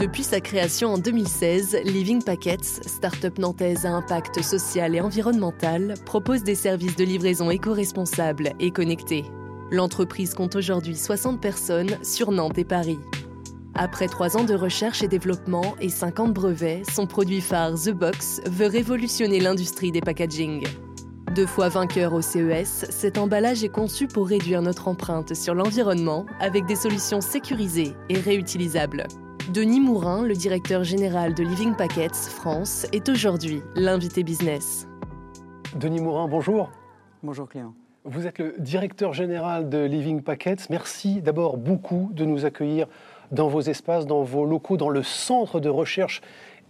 Depuis sa création en 2016, Living Packets, start-up nantaise à impact social et environnemental, propose des services de livraison éco-responsables et connectés. L'entreprise compte aujourd'hui 60 personnes sur Nantes et Paris. Après trois ans de recherche et développement et 50 brevets, son produit phare The Box veut révolutionner l'industrie des packaging. Deux fois vainqueur au CES, cet emballage est conçu pour réduire notre empreinte sur l'environnement avec des solutions sécurisées et réutilisables. Denis Mourin, le directeur général de Living Packets France, est aujourd'hui l'invité business. Denis Mourin, bonjour. Bonjour Clément. Vous êtes le directeur général de Living Packets. Merci d'abord beaucoup de nous accueillir dans vos espaces, dans vos locaux, dans le centre de recherche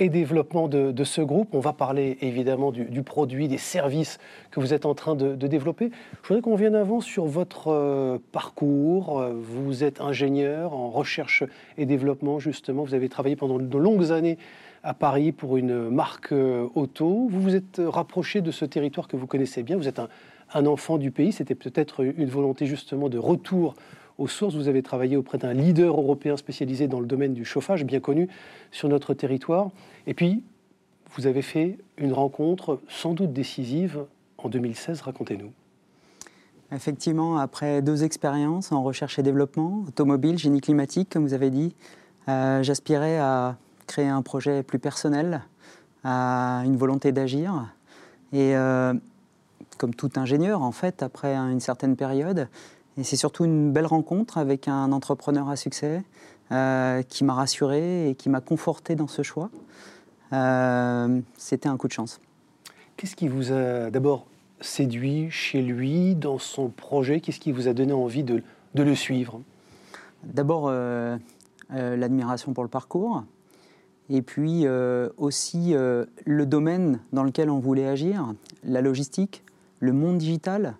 et développement de, ce groupe. On va parler évidemment du, produit, des services que vous êtes en train de, développer. Je voudrais qu'on vienne avant sur votre euh, parcours. Vous êtes ingénieur en recherche et développement, justement. Vous avez travaillé pendant de longues années à Paris pour une marque euh, auto. Vous vous êtes rapproché de ce territoire que vous connaissez bien. Vous êtes un, un enfant du pays. C'était peut-être une volonté justement de retour aux sources. Vous avez travaillé auprès d'un leader européen spécialisé dans le domaine du chauffage, bien connu sur notre territoire. Et puis, vous avez fait une rencontre sans doute décisive en 2016. Racontez-nous. Effectivement, après deux expériences en recherche et développement, automobile, génie climatique, comme vous avez dit, euh, j'aspirais à créer un projet plus personnel, à une volonté d'agir. Et euh, comme tout ingénieur, en fait, après une certaine période, et c'est surtout une belle rencontre avec un entrepreneur à succès euh, qui m'a rassuré et qui m'a conforté dans ce choix. Euh, c'était un coup de chance. Qu'est-ce qui vous a d'abord séduit chez lui, dans son projet? Qu'est-ce qui vous a donné envie de, de le suivre? D'abord, euh, l'admiration pour le parcours. Et puis aussi le domaine dans lequel on voulait agir, la logistique, le monde digital.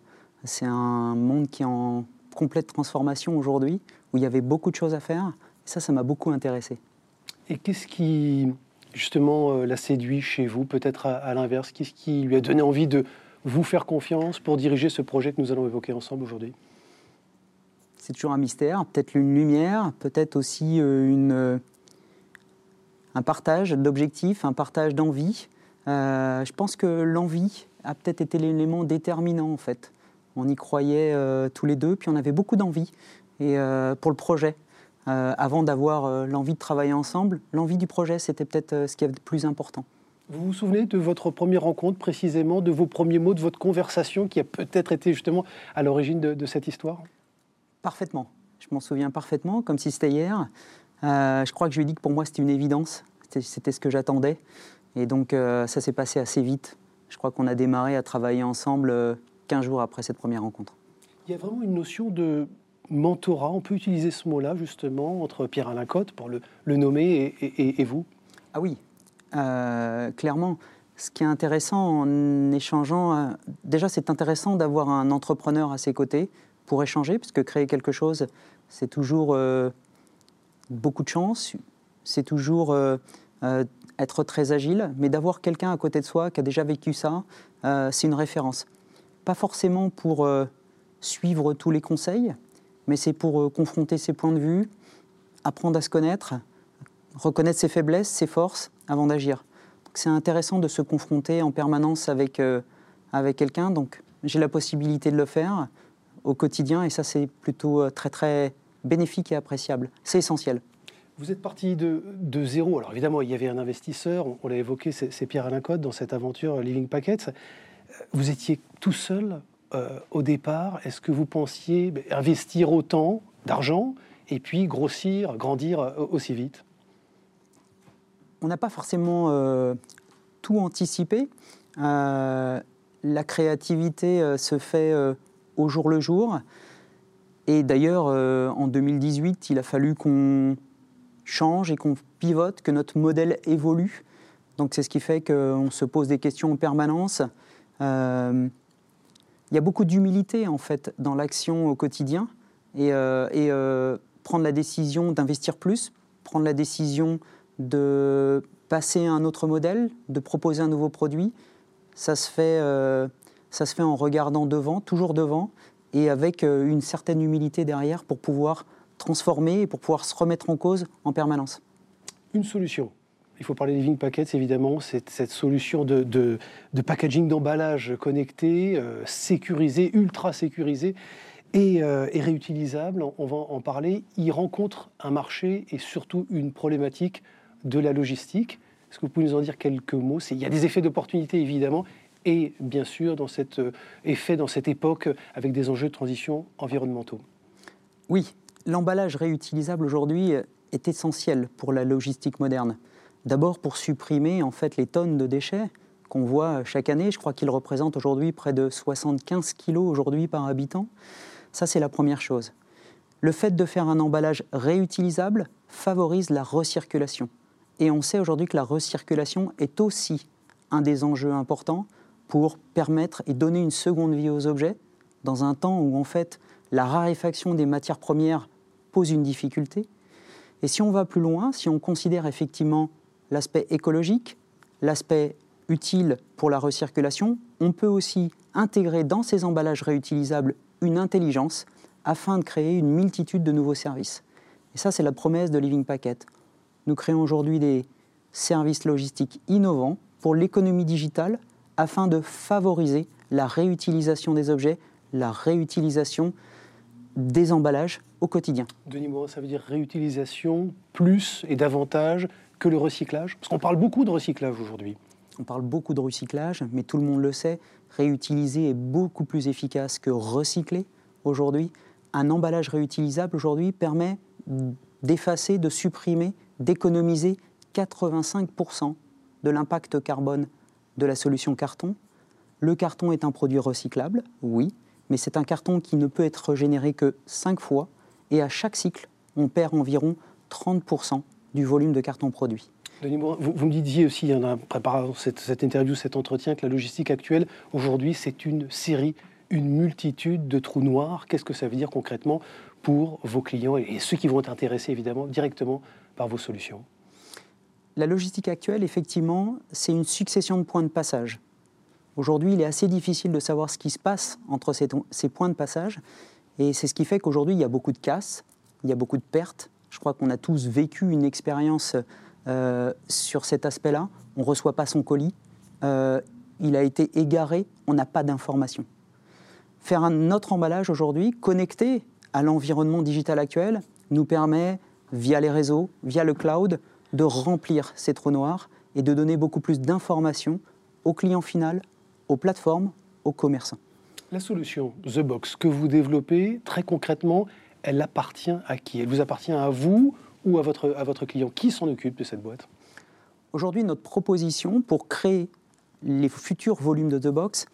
C'est un monde qui est en complète transformation aujourd'hui, où il y avait beaucoup de choses à faire. Et ça, ça m'a beaucoup intéressé. Et qu'est-ce qui, justement, euh, l'a séduit chez vous, peut-être à, l'inverse? Qu'est-ce qui lui a donné envie de vous faire confiance pour diriger ce projet que nous allons évoquer ensemble aujourd'hui? C'est toujours un mystère, peut-être une lumière, peut-être aussi euh, une, euh, un partage d'objectifs, un partage d'envie. je pense que l'envie a peut-être été l'élément déterminant en fait. On y croyait euh, tous les deux, puis on avait beaucoup d'envie et euh, pour le projet. Euh, avant d'avoir l'envie de travailler ensemble, l'envie du projet, c'était peut-être ce qui est le plus important. Vous vous souvenez de votre première rencontre précisément, de vos premiers mots, de votre conversation qui a peut-être été justement à l'origine de, cette histoire? Parfaitement. Je m'en souviens parfaitement, comme si c'était hier. je crois que je lui ai dit que pour moi c'était une évidence, c'était ce que j'attendais. Et donc ça s'est passé assez vite. Je crois qu'on a démarré à travailler ensemble 15 jours après cette première rencontre. Il y a vraiment une notion de mentorat, on peut utiliser ce mot-là justement, entre Pierre-Alain Cotte, pour le, nommer, et, vous? Ah oui, euh, clairement. Ce qui est intéressant en échangeant, euh, déjà c'est intéressant d'avoir un entrepreneur à ses côtés pour échanger, parce que créer quelque chose, c'est toujours euh, beaucoup de chance, c'est toujours être très agile, mais d'avoir quelqu'un à côté de soi qui a déjà vécu ça, c'est une référence pas forcément pour euh, suivre tous les conseils, mais c'est pour euh, confronter ses points de vue, apprendre à se connaître, reconnaître ses faiblesses, ses forces, avant d'agir. C'est intéressant de se confronter en permanence avec, euh, avec quelqu'un, donc j'ai la possibilité de le faire au quotidien, et ça c'est plutôt très très bénéfique et appréciable. C'est essentiel. Vous êtes parti de, de, zéro. Alors évidemment, il y avait un investisseur, on, l'a évoqué, c'est Pierre-Alain Code dans cette aventure Living Packets. Vous étiez tout seul euh, au départ. Est-ce que vous pensiez ben, investir autant d'argent et puis grossir, grandir euh, aussi vite? On n'a pas forcément euh, tout anticipé. la créativité se fait au jour le jour. Et d'ailleurs, en 2018, il a fallu qu'on change et qu'on pivote, que notre modèle évolue. Donc c'est ce qui fait qu'on se pose des questions en permanence. Euh, il y a beaucoup d'humilité en fait dans l'action au quotidien et, euh, euh, prendre la décision d'investir plus, prendre la décision de passer à un autre modèle, de proposer un nouveau produit, ça se fait, ça se fait en regardant devant, toujours devant, et avec une certaine humilité derrière pour pouvoir transformer et pour pouvoir se remettre en cause en permanence. Une solution il faut parler des Living Packets, évidemment, cette solution de, packaging, d'emballage connecté, euh, sécurisé, ultra sécurisé euh, et, réutilisable. On va en parler. Il rencontre un marché et surtout une problématique de la logistique. Est-ce que vous pouvez nous en dire quelques mots? Il y a des effets d'opportunité, évidemment, et bien sûr, dans cet euh, effet, dans cette époque, avec des enjeux de transition environnementaux. Oui, l'emballage réutilisable aujourd'hui est essentiel pour la logistique moderne. D'abord pour supprimer en fait les tonnes de déchets qu'on voit chaque année. Je crois qu'ils représentent aujourd'hui près de 75 kilos aujourd'hui par habitant. Ça, c'est la première chose. Le fait de faire un emballage réutilisable favorise la recirculation. Et on sait aujourd'hui que la recirculation est aussi un des enjeux importants pour permettre et donner une seconde vie aux objets dans un temps où en fait la raréfaction des matières premières pose une difficulté. Et si on va plus loin, si on considère effectivement l'aspect écologique, l'aspect utile pour la recirculation, on peut aussi intégrer dans ces emballages réutilisables une intelligence afin de créer une multitude de nouveaux services. Et ça, c'est la promesse de Living Packet. Nous créons aujourd'hui des services logistiques innovants pour l'économie digitale afin de favoriser la réutilisation des objets, la réutilisation des emballages au quotidien. Denis Morin, ça veut dire réutilisation plus et davantage que le recyclage Parce qu'on parle beaucoup de recyclage aujourd'hui. On parle beaucoup de recyclage, mais tout le monde le sait, réutiliser est beaucoup plus efficace que recycler aujourd'hui. Un emballage réutilisable aujourd'hui permet d'effacer, de supprimer, d'économiser 85% de l'impact carbone de la solution carton. Le carton est un produit recyclable, oui, mais c'est un carton qui ne peut être régénéré que 5 fois, et à chaque cycle, on perd environ 30% du volume de carton produit. Denis vous, vous, me disiez aussi, en préparant cette, cette, interview, cet entretien, que la logistique actuelle, aujourd'hui, c'est une série, une multitude de trous noirs. Qu'est-ce que ça veut dire concrètement pour vos clients et ceux qui vont être intéressés, évidemment, directement par vos solutions? La logistique actuelle, effectivement, c'est une succession de points de passage. Aujourd'hui, il est assez difficile de savoir ce qui se passe entre ces, ces points de passage. Et c'est ce qui fait qu'aujourd'hui, il y a beaucoup de casses, il y a beaucoup de pertes, je crois qu'on a tous vécu une expérience euh, sur cet aspect-là. On ne reçoit pas son colis, euh, il a été égaré, on n'a pas d'informations. Faire un autre emballage aujourd'hui, connecté à l'environnement digital actuel, nous permet, via les réseaux, via le cloud, de remplir ces trous noirs et de donner beaucoup plus d'informations au client final, aux plateformes, aux commerçants. La solution The Box que vous développez, très concrètement, elle appartient à qui? Elle vous appartient à vous ou à votre, à votre client? Qui s'en occupe de cette boîte? Aujourd'hui, notre proposition pour créer les futurs volumes de The Box,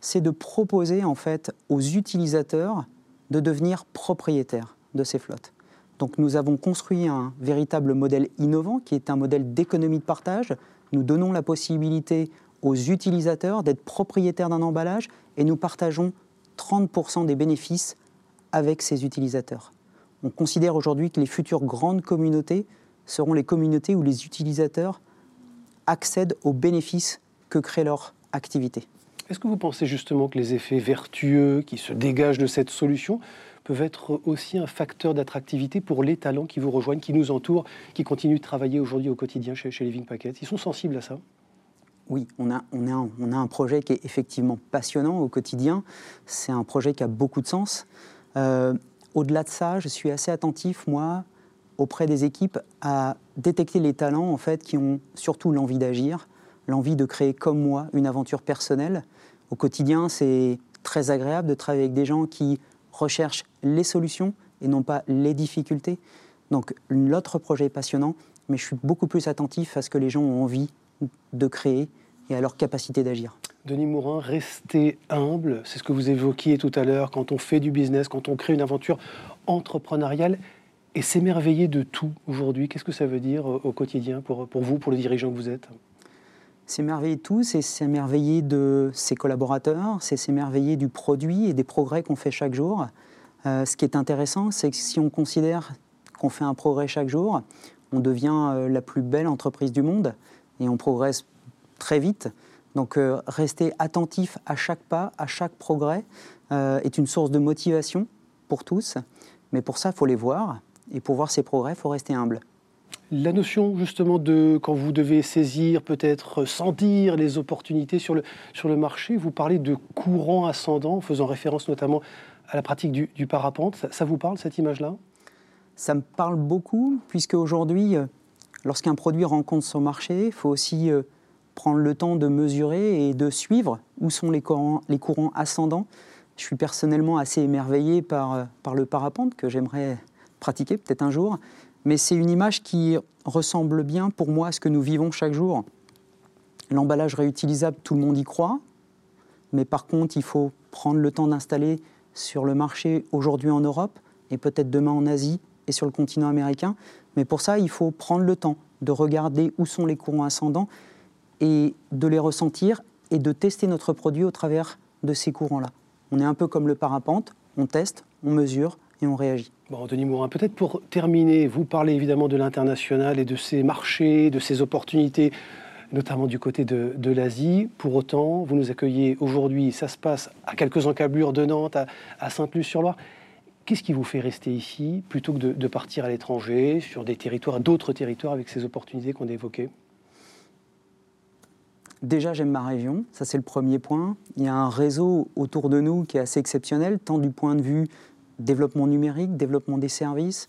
c'est de proposer en fait aux utilisateurs de devenir propriétaires de ces flottes. Donc nous avons construit un véritable modèle innovant qui est un modèle d'économie de partage. Nous donnons la possibilité aux utilisateurs d'être propriétaires d'un emballage et nous partageons 30% des bénéfices avec ses utilisateurs. On considère aujourd'hui que les futures grandes communautés seront les communautés où les utilisateurs accèdent aux bénéfices que crée leur activité. Est-ce que vous pensez justement que les effets vertueux qui se dégagent de cette solution peuvent être aussi un facteur d'attractivité pour les talents qui vous rejoignent, qui nous entourent, qui continuent de travailler aujourd'hui au quotidien chez, chez Living Packets? Ils sont sensibles à ça? Oui, on a, on, a on a, un, projet qui est effectivement passionnant au quotidien. C'est un projet qui a beaucoup de sens. Euh, au-delà de ça, je suis assez attentif, moi, auprès des équipes, à détecter les talents en fait, qui ont surtout l'envie d'agir, l'envie de créer comme moi une aventure personnelle. Au quotidien, c'est très agréable de travailler avec des gens qui recherchent les solutions et non pas les difficultés. Donc l'autre projet est passionnant, mais je suis beaucoup plus attentif à ce que les gens ont envie de créer et à leur capacité d'agir. Denis Mourin, rester humble, c'est ce que vous évoquiez tout à l'heure, quand on fait du business, quand on crée une aventure entrepreneuriale, et s'émerveiller de tout aujourd'hui. Qu'est-ce que ça veut dire euh, au quotidien pour, pour vous, pour le dirigeant que vous êtes? S'émerveiller de tout, c'est s'émerveiller de ses collaborateurs, c'est s'émerveiller du produit et des progrès qu'on fait chaque jour. Euh, ce qui est intéressant, c'est que si on considère qu'on fait un progrès chaque jour, on devient euh, la plus belle entreprise du monde et on progresse très vite. Donc euh, rester attentif à chaque pas, à chaque progrès, est une source de motivation pour tous. Mais pour ça, il faut les voir. Et pour voir ces progrès, il faut rester humble. La notion justement de quand vous devez saisir, peut-être sentir les opportunités sur le, sur le marché, vous parlez de courant ascendant, faisant référence notamment à la pratique du, parapente. Ça, vous parle cette image-là? Ça me parle beaucoup, puisque aujourd'hui, euh, lorsqu'un produit rencontre son marché, il faut aussi euh, prendre le temps de mesurer et de suivre où sont les courants, ascendants. Je suis personnellement assez émerveillé euh, par le parapente que j'aimerais pratiquer peut-être un jour mais c'est une image qui ressemble bien pour moi à ce que nous vivons chaque jour. L'emballage réutilisable, tout le monde y croit, mais par contre, il faut prendre le temps d'installer sur le marché aujourd'hui en Europe et peut-être demain en Asie et sur le continent américain. Mais pour ça, il faut prendre le temps de regarder où sont les courants ascendants et de les ressentir et de tester notre produit au travers de ces courants-là. On est un peu comme le parapente, on teste, on mesure et on réagit. Bon, Denis Mourin, peut-être pour terminer, vous parlez évidemment de l'international et de ces marchés, de ces opportunités, notamment du côté de, l'Asie. Pour autant, vous nous accueillez aujourd'hui, ça se passe à quelques encablures de Nantes, à, Sainte-Luce-sur-Loire. Qu'est-ce qui vous fait rester ici plutôt que de, partir à l'étranger, sur des territoires, d'autres territoires avec ces opportunités qu'on a évoquées? Déjà, j'aime ma région, ça c'est le premier point. Il y a un réseau autour de nous qui est assez exceptionnel, tant du point de vue développement numérique, développement des services.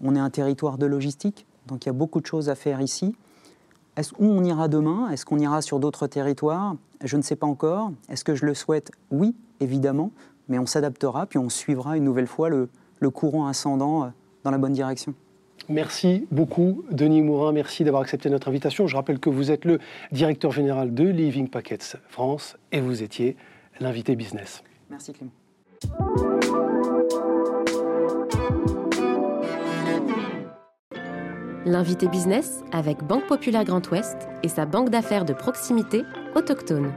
On est un territoire de logistique, donc il y a beaucoup de choses à faire ici. Est-ce où on ira demain? Est-ce qu'on ira sur d'autres territoires? Je ne sais pas encore. Est-ce que je le souhaite? Oui, évidemment, mais on s'adaptera, puis on suivra une nouvelle fois le, le courant ascendant euh, dans la bonne direction. Merci beaucoup, Denis Mourin. Merci d'avoir accepté notre invitation. Je rappelle que vous êtes le directeur général de Living Packets France et vous étiez l'invité business. Merci, Clément. L'invité business avec Banque Populaire Grand Ouest et sa banque d'affaires de proximité autochtone.